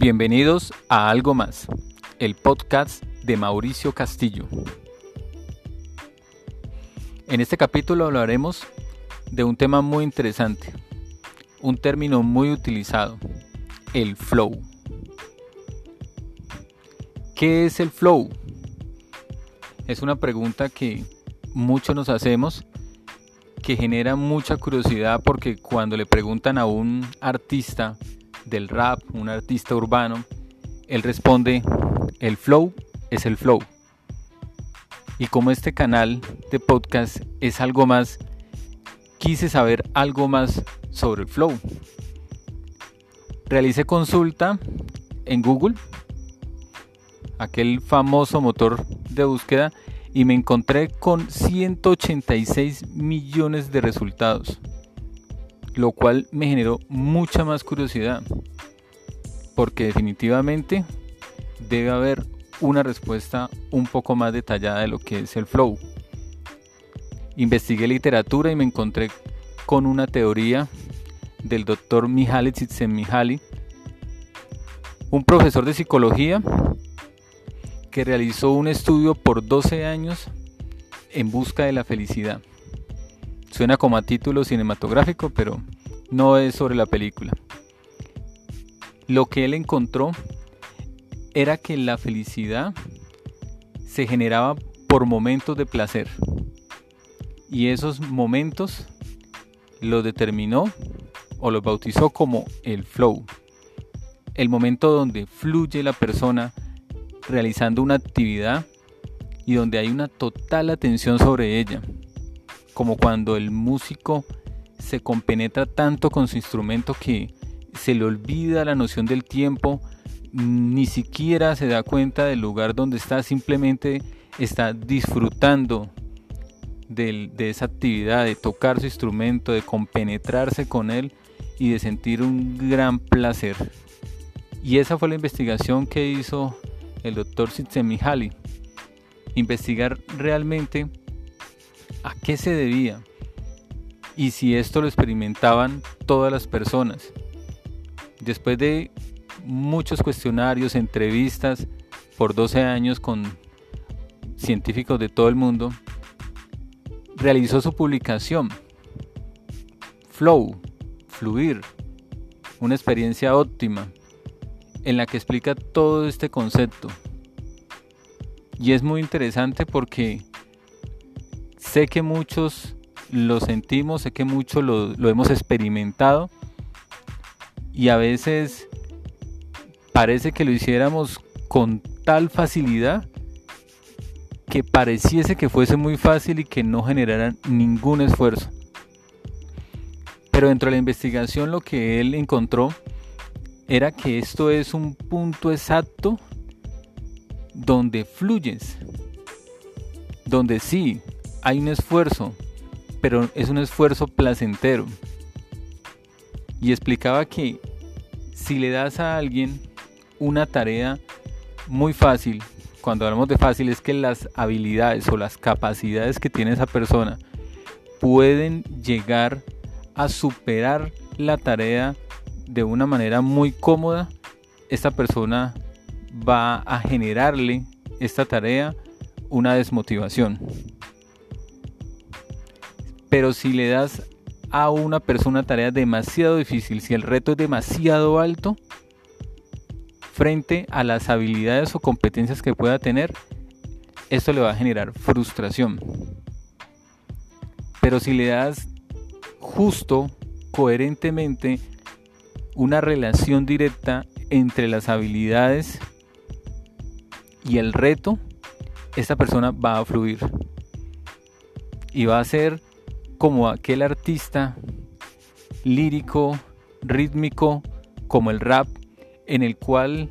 Bienvenidos a Algo Más, el podcast de Mauricio Castillo. En este capítulo hablaremos de un tema muy interesante, un término muy utilizado, el flow. ¿Qué es el flow? Es una pregunta que muchos nos hacemos que genera mucha curiosidad porque cuando le preguntan a un artista del rap, un artista urbano, él responde, el flow es el flow. Y como este canal de podcast es algo más, quise saber algo más sobre el flow. Realicé consulta en Google, aquel famoso motor de búsqueda, y me encontré con 186 millones de resultados lo cual me generó mucha más curiosidad, porque definitivamente debe haber una respuesta un poco más detallada de lo que es el flow. Investigué literatura y me encontré con una teoría del doctor Mihaly Csikszentmihalyi, un profesor de psicología que realizó un estudio por 12 años en busca de la felicidad. Suena como a título cinematográfico, pero no es sobre la película. Lo que él encontró era que la felicidad se generaba por momentos de placer. Y esos momentos los determinó o los bautizó como el flow. El momento donde fluye la persona realizando una actividad y donde hay una total atención sobre ella como cuando el músico se compenetra tanto con su instrumento que se le olvida la noción del tiempo, ni siquiera se da cuenta del lugar donde está, simplemente está disfrutando de, esa actividad, de tocar su instrumento, de compenetrarse con él y de sentir un gran placer. Y esa fue la investigación que hizo el doctor Csikszentmihalyi. Investigar realmente a qué se debía y si esto lo experimentaban todas las personas. Después de muchos cuestionarios, entrevistas por 12 años con científicos de todo el mundo, realizó su publicación Flow, fluir, una experiencia óptima en la que explica todo este concepto. Y es muy interesante porque Sé que muchos lo sentimos, sé que muchos lo, hemos experimentado y a veces parece que lo hiciéramos con tal facilidad que pareciese que fuese muy fácil y que no generara ningún esfuerzo. Pero dentro de la investigación lo que él encontró era que esto es un punto exacto donde fluyes, donde sí, hay un esfuerzo, pero es un esfuerzo placentero. Y explicaba que si le das a alguien una tarea muy fácil, cuando hablamos de fácil es que las habilidades o las capacidades que tiene esa persona pueden llegar a superar la tarea de una manera muy cómoda, esta persona va a generarle esta tarea una desmotivación. Pero si le das a una persona tarea demasiado difícil, si el reto es demasiado alto, frente a las habilidades o competencias que pueda tener, esto le va a generar frustración. Pero si le das justo, coherentemente, una relación directa entre las habilidades y el reto, esta persona va a fluir. Y va a ser como aquel artista lírico, rítmico, como el rap, en el cual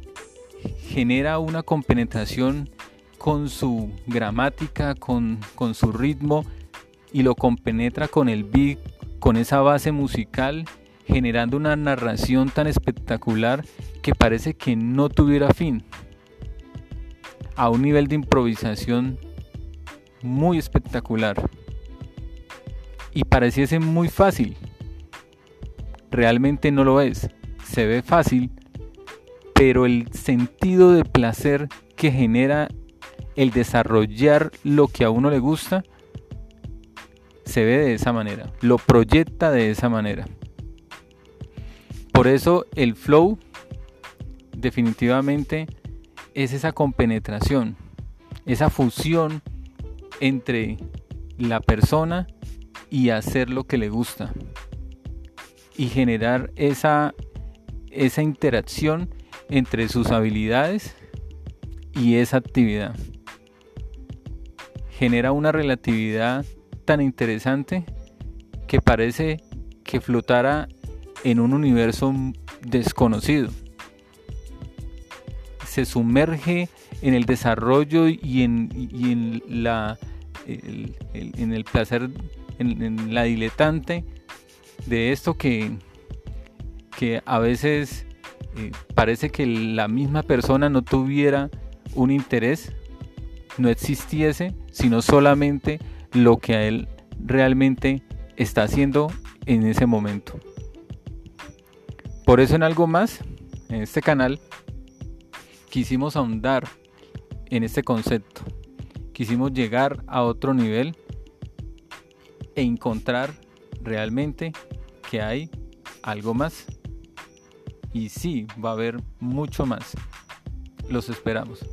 genera una compenetración con su gramática, con, con su ritmo y lo compenetra con el beat, con esa base musical, generando una narración tan espectacular que parece que no tuviera fin, a un nivel de improvisación muy espectacular y pareciese muy fácil. Realmente no lo es. Se ve fácil, pero el sentido de placer que genera el desarrollar lo que a uno le gusta se ve de esa manera, lo proyecta de esa manera. Por eso el flow definitivamente es esa compenetración, esa fusión entre la persona y hacer lo que le gusta y generar esa, esa interacción entre sus habilidades y esa actividad. Genera una relatividad tan interesante que parece que flotara en un universo desconocido. Se sumerge en el desarrollo y en, la, el, en el placer, en, la diletante de esto que, que a veces eh, parece que la misma persona no tuviera un interés, no existiese, sino solamente lo que a él realmente está haciendo en ese momento. Por eso en algo más, en este canal, quisimos ahondar en este concepto. Quisimos llegar a otro nivel encontrar realmente que hay algo más. Y sí, va a haber mucho más. Los esperamos.